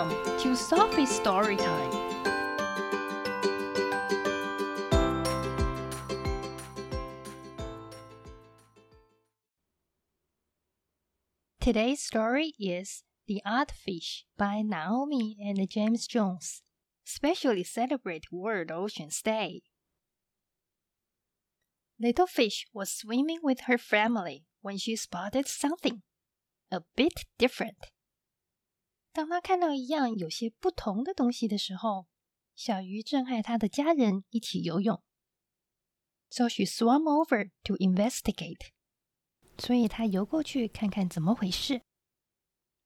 Welcome to Sophie's Story Time. Today's story is The Odd Fish by Naomi and James Jones. Specially celebrate World Oceans Day. Little Fish was swimming with her family when she spotted something a bit different. 当他看到一样有些不同的东西的时候，小鱼正和他的家人一起游泳。So she swam over to investigate. 所以他游过去看看怎么回事。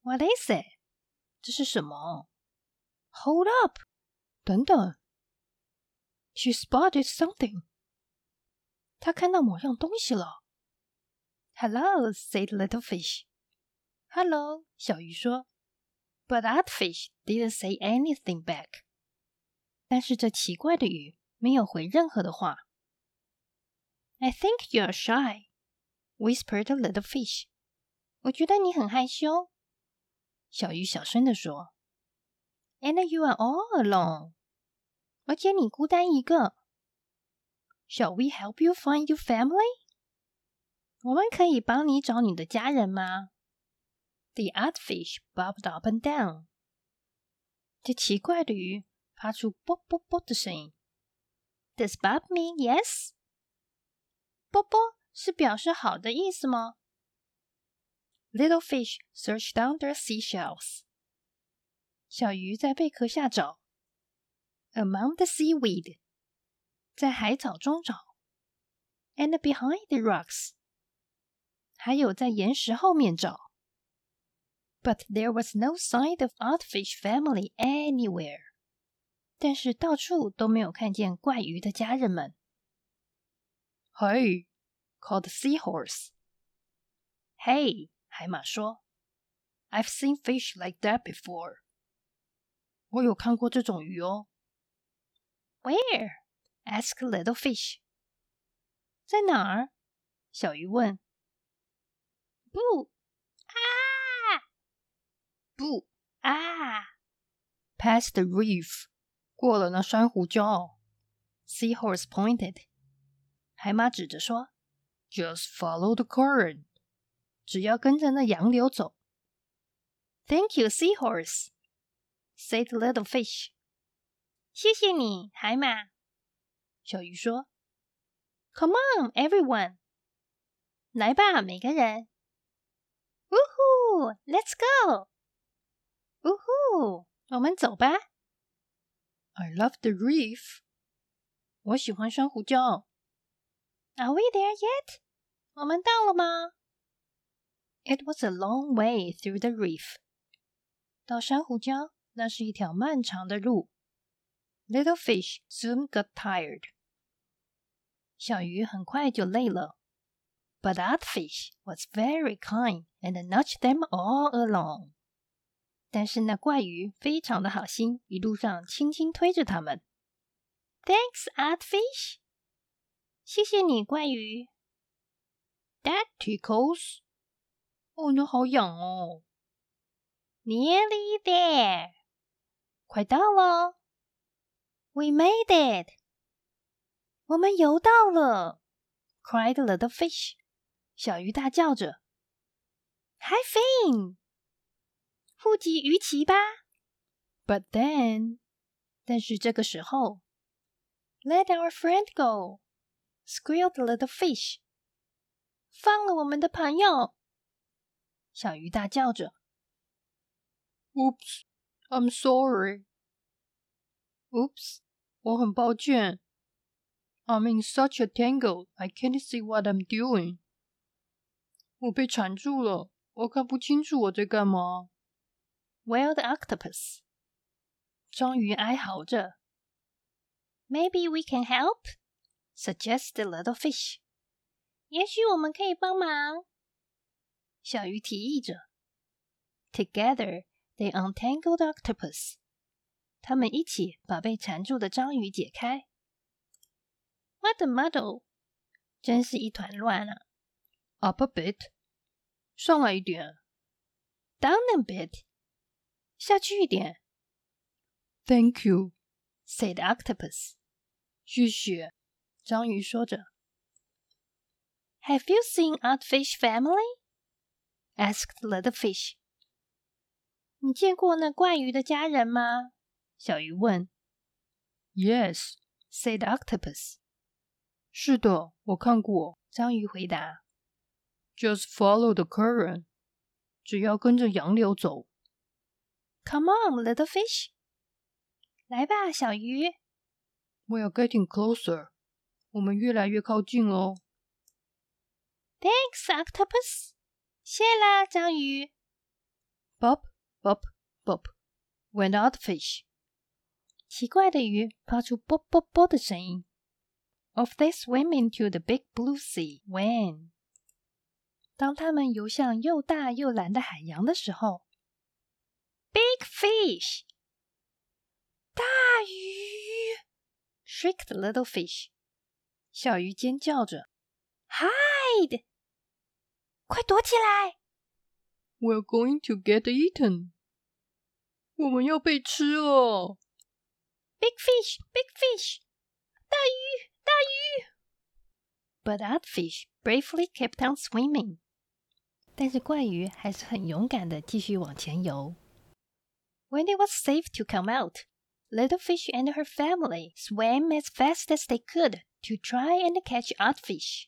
What is it？这是什么？Hold up！等等。She spotted something. 他看到某样东西了。Hello，said little fish. Hello，小鱼说。But that fish didn't say anything back. 但是这奇怪的鱼没有回任何的话。I think you're shy, whispered the little fish. 我觉得你很害羞。小鱼小声地说。And you are all alone. 而且你孤单一个。Shall we help you find your family? 我们可以帮你找你的家人吗 The Oddfish bobbed up and down。这奇怪的鱼发出“啵啵啵”的声音。Does Bob mean yes？啵啵是表示好的意思吗？Little fish searched under seashells。小鱼在贝壳下找。Among the seaweed，在海草中找。And behind the rocks，还有在岩石后面找。But there was no sign of Oddfish family anywhere。但是到处都没有看见怪鱼的家人们。Hey, called seahorse. Hey，海马说，I've seen fish like that before。我有看过这种鱼哦。Where? Ask little fish，在哪儿？小鱼问。不啊， 不啊！Past the reef，过了那珊瑚礁。Seahorse pointed，海马指着说：“Just follow the current，只要跟着那洋流走。”Thank you, seahorse，said little fish。谢谢你，海马。小鱼说：“Come on, everyone，来吧，每个人。呜呼，Let's go！ 呜呼，我们走吧。I love the reef，我喜欢珊瑚礁。Are we there yet？我们到了吗？It was a long way through the reef。到珊瑚礁，那是一条漫长的路。Little fish soon got tired。小鱼很快就累了。But that fish was very kind and nudged them all along。 但是那怪鱼非常的好心，一路上轻轻推着它们。Thanks, Art Fish。谢谢你，怪鱼。That tickles。哦，那好痒哦。Nearly there。快到了。We made it。我们游到了！cried the fish。小鱼大叫着 Hi, fin！富集鱼鳍吧！”But then，但是这个时候，Let our friend go！squealed the fish。放了我们的朋友！小鱼大叫着：“Oops！I'm sorry！” Oops！我很抱歉。I'm in such a tangle, I can't see what I'm doing. 我被缠住了，我看不清楚我在干嘛。Wailed octopus. 章鱼哀嚎着。Maybe we can help, suggested little fish. 也许我们可以帮忙。小鱼提议着。Together, they untangled octopus. 他们一起把被缠住的章鱼解开。What a muddle！真是一团乱啊！Up a bit，上来一点；Down a bit， 下去一点 Thank you, said octopus. 谢谢，章鱼说着。Have you seen Artfish Family? asked the fish. 你见过那怪鱼的家人吗？小鱼问。Yes, said octopus. 是的，我看过。章鱼回答。Just follow the current. 只要跟着洋流走。 Come on, little fish. 来吧，小鱼。We are getting closer. 我们越来越靠近哦。Thanks, octopus. 谢啦，章鱼。Bop, bop, bop. Went out fish. 奇怪的鱼发出啵啵啵的声音。Off they swim into the big blue sea. When 当它们游向又大又蓝的海洋的时候 ，Big fish，大鱼，shrieked the little fish，小鱼尖叫着，Hide，快躲起来！We're going to get eaten，我们要被吃了！Big fish，big fish，大鱼，大鱼！But that fish bravely kept on swimming. 但是怪鱼还是很勇敢的继续往前游。 When it was safe to come out, Little Fish and her family swam as fast as they could to try and catch Artfish.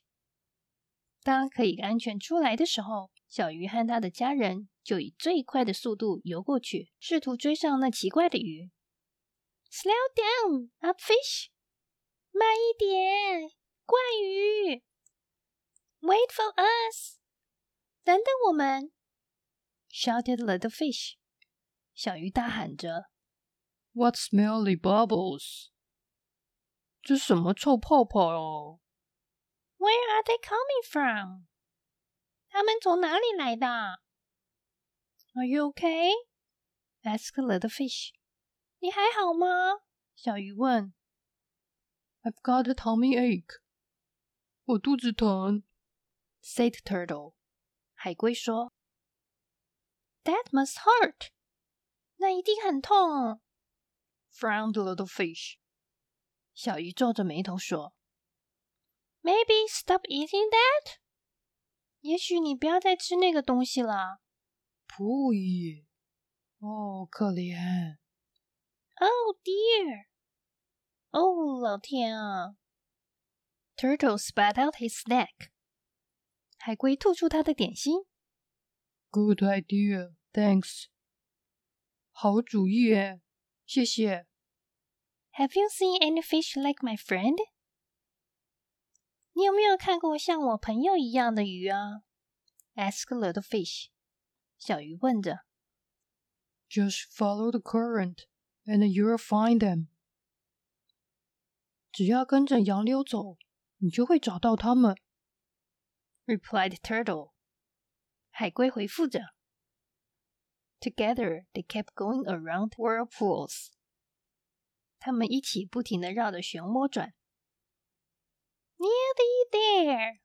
当可以安全出来的时候，小鱼和他的家人就以最快的速度游过去，试图追上那奇怪的鱼。Slow down, Artfish！慢一点，怪鱼！Wait for us！等等我们！shouted little fish。 小鱼大喊着：“What smelly bubbles？这什么臭泡泡哦？”Where are they coming from？他们从哪里来的？Are you okay? asked little fish. 你还好吗？小鱼问。I've got a tummy ache. 我肚子疼。said turtle. 海龟说：“That must hurt， 那一定很痛。”Frowned little fish，小鱼皱着眉头说：“Maybe stop eating that，也许你不要再吃那个东西了。”不也，哦，可怜。Oh dear，哦，老天啊！Turtle spat out his snack。海龟吐出它的点心。Good idea, thanks. 好主意耶，谢谢。Have you seen any fish like my friend? 你有没有看过像我朋友一样的鱼啊？Ask little fish. 小鱼问着。Just follow the current, and you'll find them. 只要跟着洋流走，你就会找到它们。replied Turtle. 海龟回复着。Together they kept going around whirlpools. 他们一起不停的绕着漩涡转。Nearly there，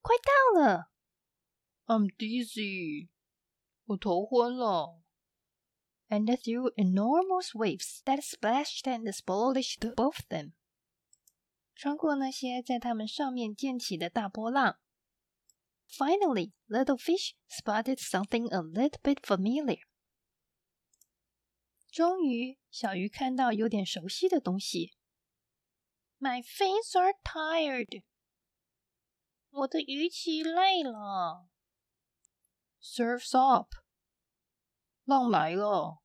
快到了。I'm dizzy，我头昏了。And through enormous waves that splashed and splashed both them，穿过那些在它们上面溅起的大波浪。 Finally, little fish spotted something a little bit familiar. 终于，小鱼看到有点熟悉的东西。My fins are tired. 我的鱼鳍累了。Surf's up. 浪来了。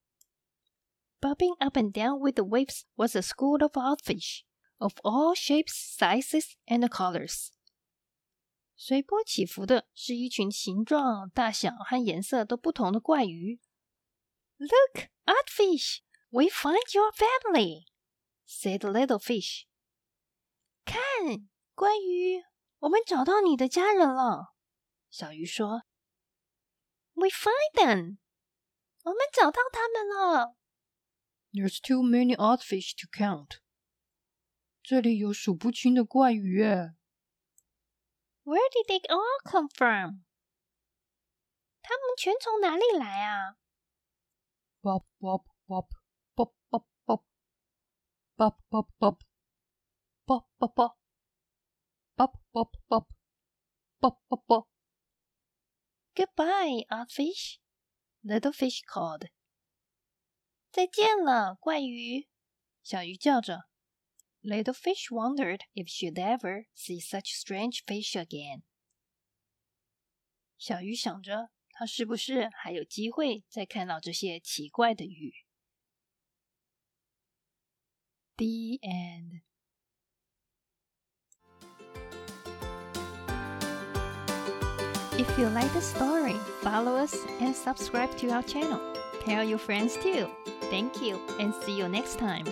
Bobbing up and down with the waves was a school of outfish of all shapes, sizes, and colors. 随波起伏的是一群形状、大小和颜色都不同的怪鱼。Look, Artfish, we find your family," said little fish. 看，怪鱼，我们找到你的家人了。小鱼说：“We find them，我们找到他们了。”There's too many Artfish to count. 这里有数不清的怪鱼。Where did they all come from? 他们全从哪里来啊？Bop bop bop bop bop bop Bop bop bop. Bop bop bop. Bop bop bop. Bop bop bop. Goodbye, odd fish. Little fish called. 再见了，怪鱼。小鱼叫着。 Little fish wondered if she'd ever see such strange fish again. 小鱼想着，它是不是还有机会再看到这些奇怪的鱼？The end. If you like the story, follow us and subscribe to our channel. Tell your friends too. Thank you and see you next time.